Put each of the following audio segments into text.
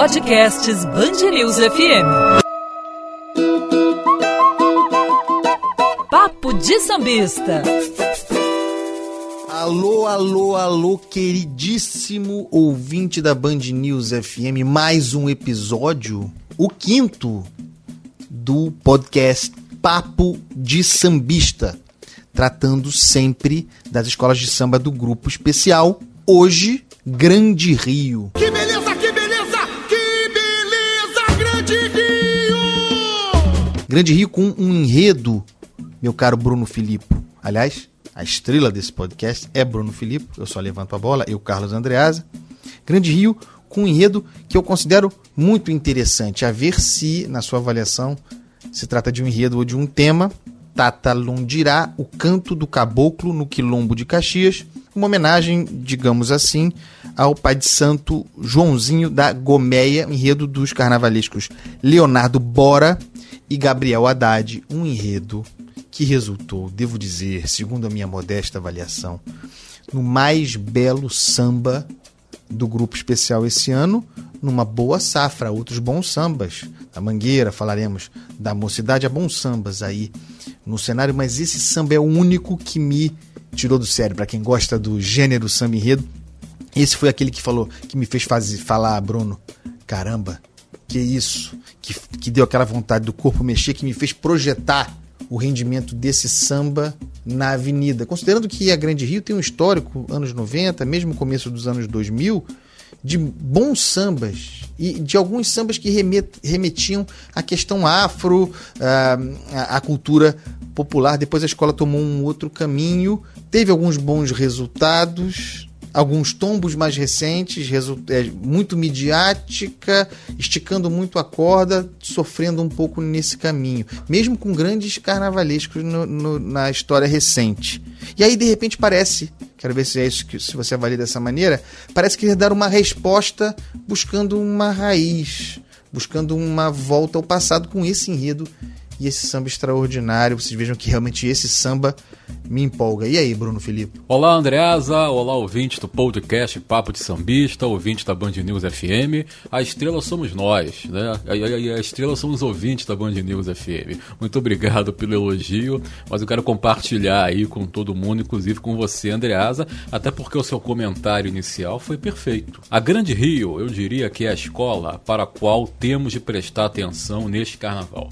Podcasts Bangerils FM. Papo de Sambista. Alô, alô, alô, queridíssimo ouvinte da Band News FM, mais um episódio, o quinto do podcast Papo de Sambista, tratando sempre das escolas de samba do grupo especial. Hoje, Grande Rio. Que Grande Rio com um enredo, meu caro Bruno Filippo. Aliás, a estrela desse podcast é Bruno Filippo, eu só levanto a bola, eu, Carlos Andreasa. Grande Rio com um enredo que eu considero muito interessante, a ver se, na sua avaliação, se trata de um enredo ou de um tema. Tata Londirá, o canto do caboclo no quilombo de Caxias, uma homenagem, digamos assim, ao pai de santo Joãozinho da Gomeia, enredo dos carnavalescos Leonardo Bora e Gabriel Haddad, um enredo que resultou, devo dizer, segundo a minha modesta avaliação, no mais belo samba do grupo especial esse ano, numa boa safra, outros bons sambas. Da Mangueira, falaremos da Mocidade, há bons sambas aí no cenário, mas esse samba é o único que me tirou do sério. Para quem gosta do gênero samba enredo, esse foi aquele que falou, que me fez fazer, falar, Bruno, caramba, que isso, que, deu aquela vontade do corpo mexer, que me fez projetar o rendimento desse samba na avenida. Considerando que a Grande Rio tem um histórico, anos 90, mesmo começo dos anos 2000, de bons sambas e de alguns sambas que remet, remetiam à questão afro, à, à cultura popular. Depois a escola tomou um outro caminho, teve alguns bons resultados, alguns tombos mais recentes, muito midiática, esticando muito a corda, sofrendo um pouco nesse caminho, mesmo com grandes carnavalescos no, no, na história recente. E aí, de repente, parece, quero ver se é isso que se você avalia dessa maneira, parece que dar uma resposta buscando uma raiz, buscando uma volta ao passado com esse enredo e esse samba extraordinário. Vocês vejam que realmente esse samba me empolga. E aí, Bruno Felipe? Olá, Andreasa. Olá, ouvinte do podcast Papo de Sambista, ouvinte da Band News FM. A estrela somos nós, né? A, a, estrela são os ouvintes da Band News FM. Muito obrigado pelo elogio, mas eu quero compartilhar aí com todo mundo, inclusive com você, Andreasa, até porque o seu comentário inicial foi perfeito. A Grande Rio, eu diria que é a escola para a qual temos de prestar atenção neste carnaval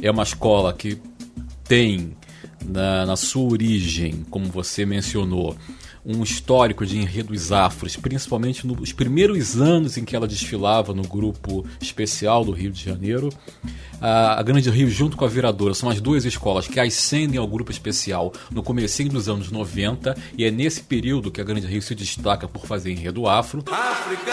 é uma escola que tem na, na, sua origem, como você mencionou, um histórico de enredos afros, principalmente nos primeiros anos em que ela desfilava no grupo especial do Rio de Janeiro. A, Grande Rio, junto com a Viradora, são as duas escolas que ascendem ao grupo especial no começo dos anos 90, e é nesse período que a Grande Rio se destaca por fazer enredo afro. África,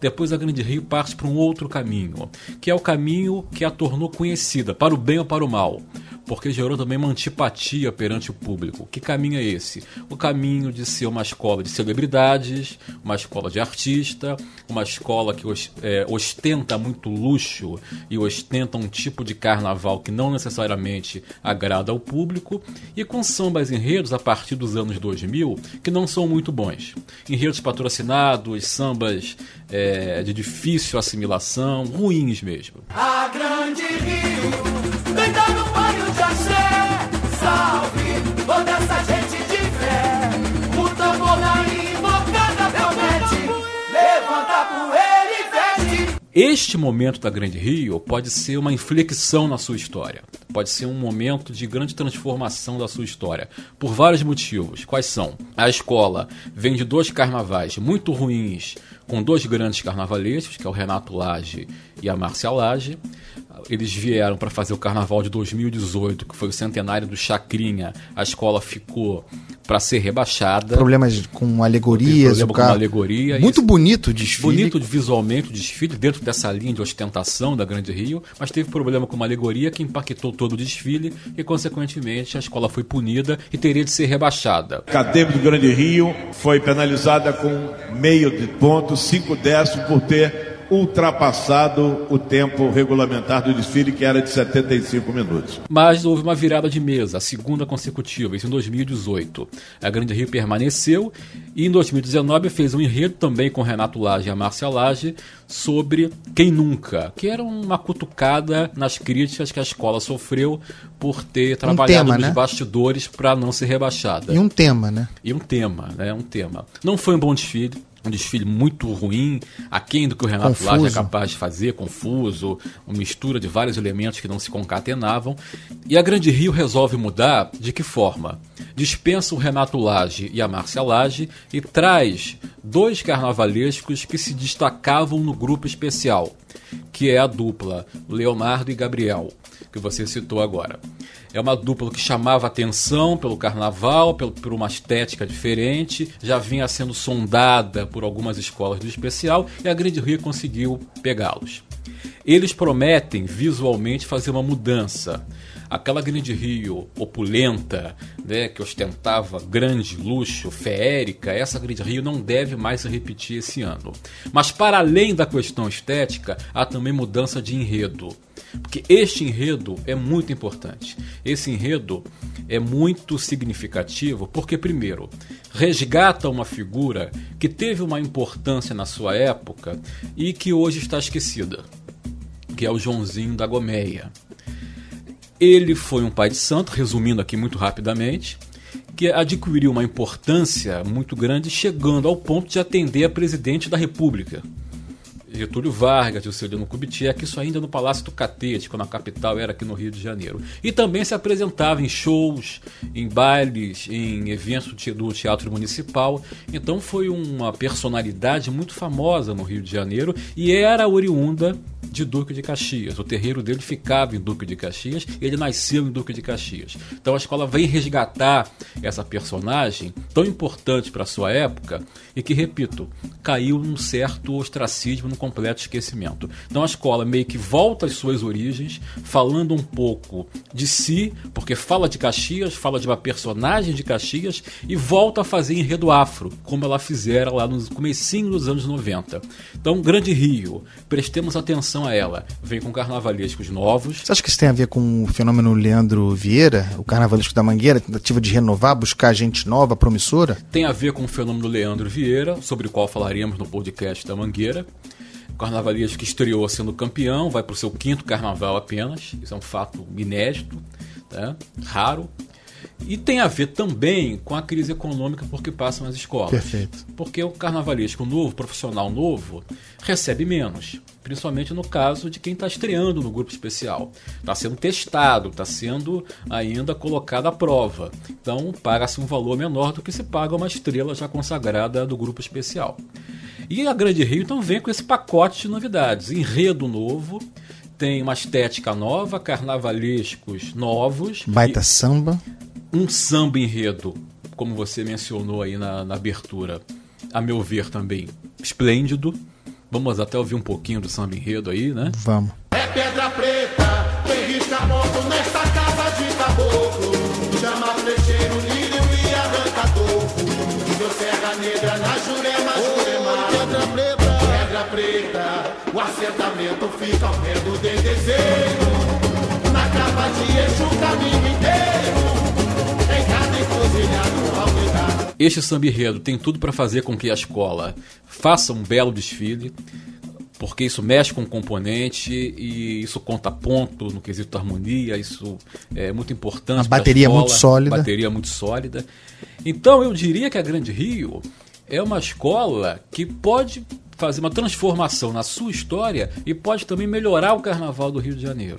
Depois a Grande Rio parte para um outro caminho, que é o caminho que a tornou conhecida, para o bem ou para o mal porque gerou também uma antipatia perante o público. Que caminho é esse? O caminho de ser uma escola de celebridades, uma escola de artista, uma escola que é, ostenta muito luxo e ostenta um tipo de carnaval que não necessariamente agrada ao público, e com sambas enredos a partir dos anos 2000 que não são muito bons. Enredos patrocinados, sambas é, de difícil assimilação, ruins mesmo. A grande Rio, Este momento da Grande Rio pode ser uma inflexão na sua história. Pode ser um momento de grande transformação da sua história. Por vários motivos. Quais são? A escola vem de dois carnavais muito ruins, com dois grandes carnavalescos, que é o Renato Lage e a Márcia Lage eles vieram para fazer o carnaval de 2018, que foi o centenário do Chacrinha, a escola ficou para ser rebaixada. Problemas com alegorias, problema com alegoria. Muito isso. bonito o desfile. Bonito visualmente o desfile, dentro dessa linha de ostentação da Grande Rio, mas teve problema com uma alegoria que impactou todo o desfile e, consequentemente, a escola foi punida e teria de ser rebaixada. Acadêmico do Grande Rio foi penalizada com meio de ponto, cinco décimos por ter ultrapassado o tempo regulamentar do desfile, que era de 75 minutos. Mas houve uma virada de mesa, a segunda consecutiva, isso em 2018. A Grande Rio permaneceu e em 2019 fez um enredo também com Renato Lage e a Márcia Lage sobre Quem Nunca, que era uma cutucada nas críticas que a escola sofreu por ter trabalhado tema, nos né? bastidores para não ser rebaixada. E um tema, né? E um tema, né? Um tema. Não foi um bom desfile. Um desfile muito ruim, aquém do que o Renato Confuso. Lage é capaz de fazer, confuso, uma mistura de vários elementos que não se concatenavam. E a Grande Rio resolve mudar de que forma? Dispensa o Renato Lage e a Márcia Lage e traz dois carnavalescos que se destacavam no grupo especial, que é a dupla Leonardo e Gabriel, que você citou agora. É uma dupla que chamava atenção pelo carnaval, pelo, por uma estética diferente, já vinha sendo sondada por algumas escolas do especial e a Grande Rio conseguiu pegá-los. Eles prometem visualmente fazer uma mudança. Aquela Grande Rio opulenta, né, que ostentava grande luxo, feérica, essa Grande Rio não deve mais se repetir esse ano. Mas para além da questão estética, há também mudança de enredo. Porque este enredo é muito importante. Esse enredo é muito significativo porque, primeiro, resgata uma figura que teve uma importância na sua época e que hoje está esquecida, que é o Joãozinho da Gomeia. Ele foi um pai de santo, resumindo aqui muito rapidamente, que adquiriu uma importância muito grande, chegando ao ponto de atender a presidente da República. Getúlio Vargas, Juscelino Kubitschek, isso ainda no Palácio do Catete, quando a capital era aqui no Rio de Janeiro. E também se apresentava em shows, em bailes, em eventos do Teatro Municipal. Então foi uma personalidade muito famosa no Rio de Janeiro e era oriunda de Duque de Caxias. O terreiro dele ficava em Duque de Caxias, ele nasceu em Duque de Caxias. Então a escola vem resgatar essa personagem tão importante para sua época e que, repito, caiu num certo ostracismo, num completo esquecimento. Então a escola meio que volta às suas origens, falando um pouco de si, porque fala de Caxias, fala de uma personagem de Caxias e volta a fazer enredo afro, como ela fizera lá no comecinho dos anos 90. Então, Grande Rio, prestemos atenção a ela. Vem com carnavalescos novos, Você acha que isso tem a ver com o fenômeno Leandro Vieira, o carnavalesco da Mangueira, tentativa de renovar, buscar gente nova, promissora? tem a ver com o fenômeno Leandro Vieira, sobre o qual falaremos no podcast da Mangueira. O carnavalesco que estreou sendo campeão, vai para o seu quinto carnaval apenas. Isso é um fato inédito, tá? raro. E tem a ver também com a crise econômica por que passam as escolas. Perfeito. Porque o carnavalesco novo, profissional novo, recebe menos. Principalmente no caso de quem está estreando no grupo especial. Está sendo testado, está sendo ainda colocado à prova. Então paga-se um valor menor do que se paga uma estrela já consagrada do grupo especial. E a Grande Rio então vem com esse pacote de novidades. Enredo novo, tem uma estética nova, carnavalescos novos. Baita samba. Um samba enredo, como você mencionou aí na, na abertura, a meu ver também esplêndido. Vamos até ouvir um pouquinho do samba enredo aí, né? Vamos. É pedra preta, tem risca-moto nesta casa de caboclo. Chama flecheiro, lírio e arranca toco. Seu serra negra na jurema, jurema. Pedra preta, pedra preta, o assentamento fica ao pé do dedezeiro. Na capa de eixo o caminho inteiro. Este samba enredo tem tudo para fazer com que a escola faça um belo desfile, porque isso mexe com o componente e isso conta ponto no quesito harmonia, isso é muito importante. Pra bateria escola, muito sólida. Bateria muito sólida. Então eu diria que a Grande Rio é uma escola que pode fazer uma transformação na sua história e pode também melhorar o carnaval do Rio de Janeiro.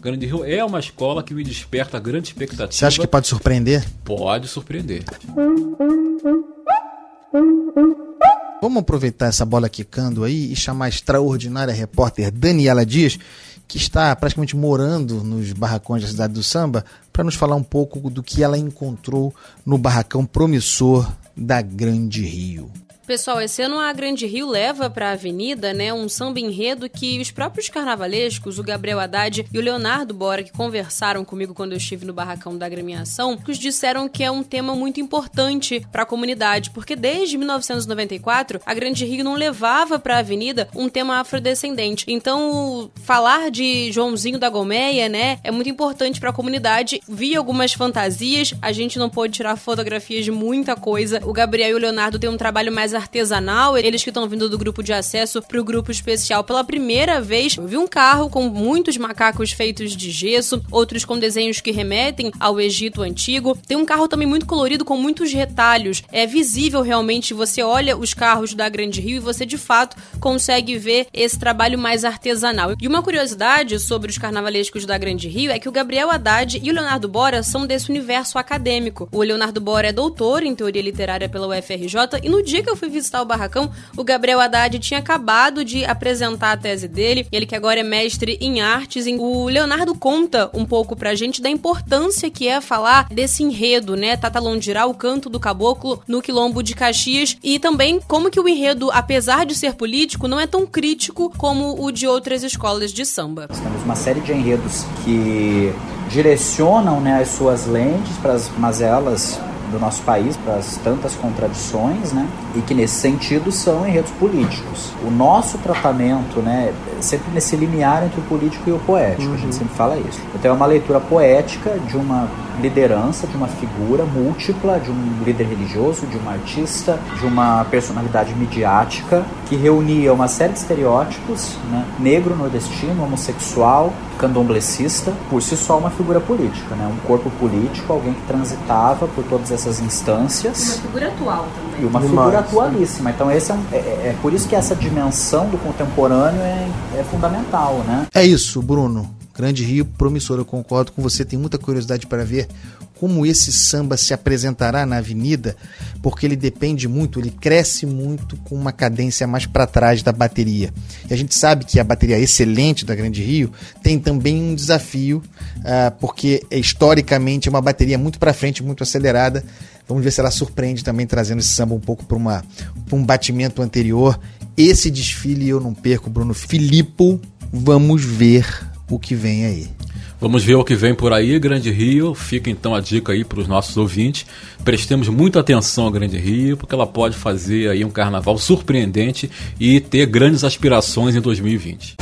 Grande Rio é uma escola que me desperta grande expectativa. Você acha que pode surpreender? Pode surpreender. Vamos aproveitar essa bola quicando aí e chamar a extraordinária repórter Daniela Dias, que está praticamente morando nos barracões da cidade do samba, para nos falar um pouco do que ela encontrou no barracão promissor da Grande Rio. Pessoal, esse ano a Grande Rio leva para a Avenida, né, um samba enredo que os próprios carnavalescos, o Gabriel Haddad e o Leonardo Bora, que conversaram comigo quando eu estive no barracão da agremiação, os disseram que é um tema muito importante para a comunidade, porque desde 1994 a Grande Rio não levava para a Avenida um tema afrodescendente. Então, falar de Joãozinho da Gomeia, né, é muito importante para a comunidade. Vi algumas fantasias, a gente não pôde tirar fotografias de muita coisa. O Gabriel e o Leonardo têm um trabalho mais artesanal, eles que estão vindo do grupo de acesso pro grupo especial pela primeira vez. Eu vi um carro com muitos macacos feitos de gesso, outros com desenhos que remetem ao Egito antigo. Tem um carro também muito colorido com muitos retalhos. É visível realmente, você olha os carros da Grande Rio e você de fato consegue ver esse trabalho mais artesanal. E uma curiosidade sobre os carnavalescos da Grande Rio é que o Gabriel Haddad e o Leonardo Bora são desse universo acadêmico. O Leonardo Bora é doutor em teoria literária pela UFRJ e no dia que eu fui visitar o barracão, o Gabriel Haddad tinha acabado de apresentar a tese dele, ele que agora é mestre em artes. O Leonardo conta um pouco pra gente da importância que é falar desse enredo, né? Tata Londirá, o canto do caboclo no quilombo de Caxias e também como que o enredo, apesar de ser político, não é tão crítico como o de outras escolas de samba. Nós temos uma série de enredos que direcionam né, as suas lentes para as mazelas do nosso país, para as tantas contradições, né? E que nesse sentido são enredos políticos. O nosso tratamento, né, sempre nesse limiar entre o político e o poético, uhum. a gente sempre fala isso. Então é uma leitura poética de uma liderança, de uma figura múltipla, de um líder religioso, de um artista, de uma personalidade midiática que reunia uma série de estereótipos, né? negro, nordestino, homossexual, candomblecista, por si só uma figura política, né? um corpo político, alguém que transitava por todas essas instâncias. Uma figura atual também. E uma Demais, figura atualíssima. Então esse é, um, é, é, por isso que essa dimensão do contemporâneo é, é fundamental. Né? É isso, Bruno. Grande Rio, promissor, eu concordo com você. Tem muita curiosidade para ver como esse samba se apresentará na avenida, porque ele depende muito, ele cresce muito com uma cadência mais para trás da bateria. E a gente sabe que a bateria excelente da Grande Rio tem também um desafio, uh, porque historicamente é uma bateria muito para frente, muito acelerada. Vamos ver se ela surpreende também, trazendo esse samba um pouco para um batimento anterior. Esse desfile eu não perco, Bruno Filippo. Vamos ver o que vem aí. Vamos ver o que vem por aí, Grande Rio. Fica então a dica aí para os nossos ouvintes. Prestemos muita atenção à Grande Rio, porque ela pode fazer aí um carnaval surpreendente e ter grandes aspirações em 2020.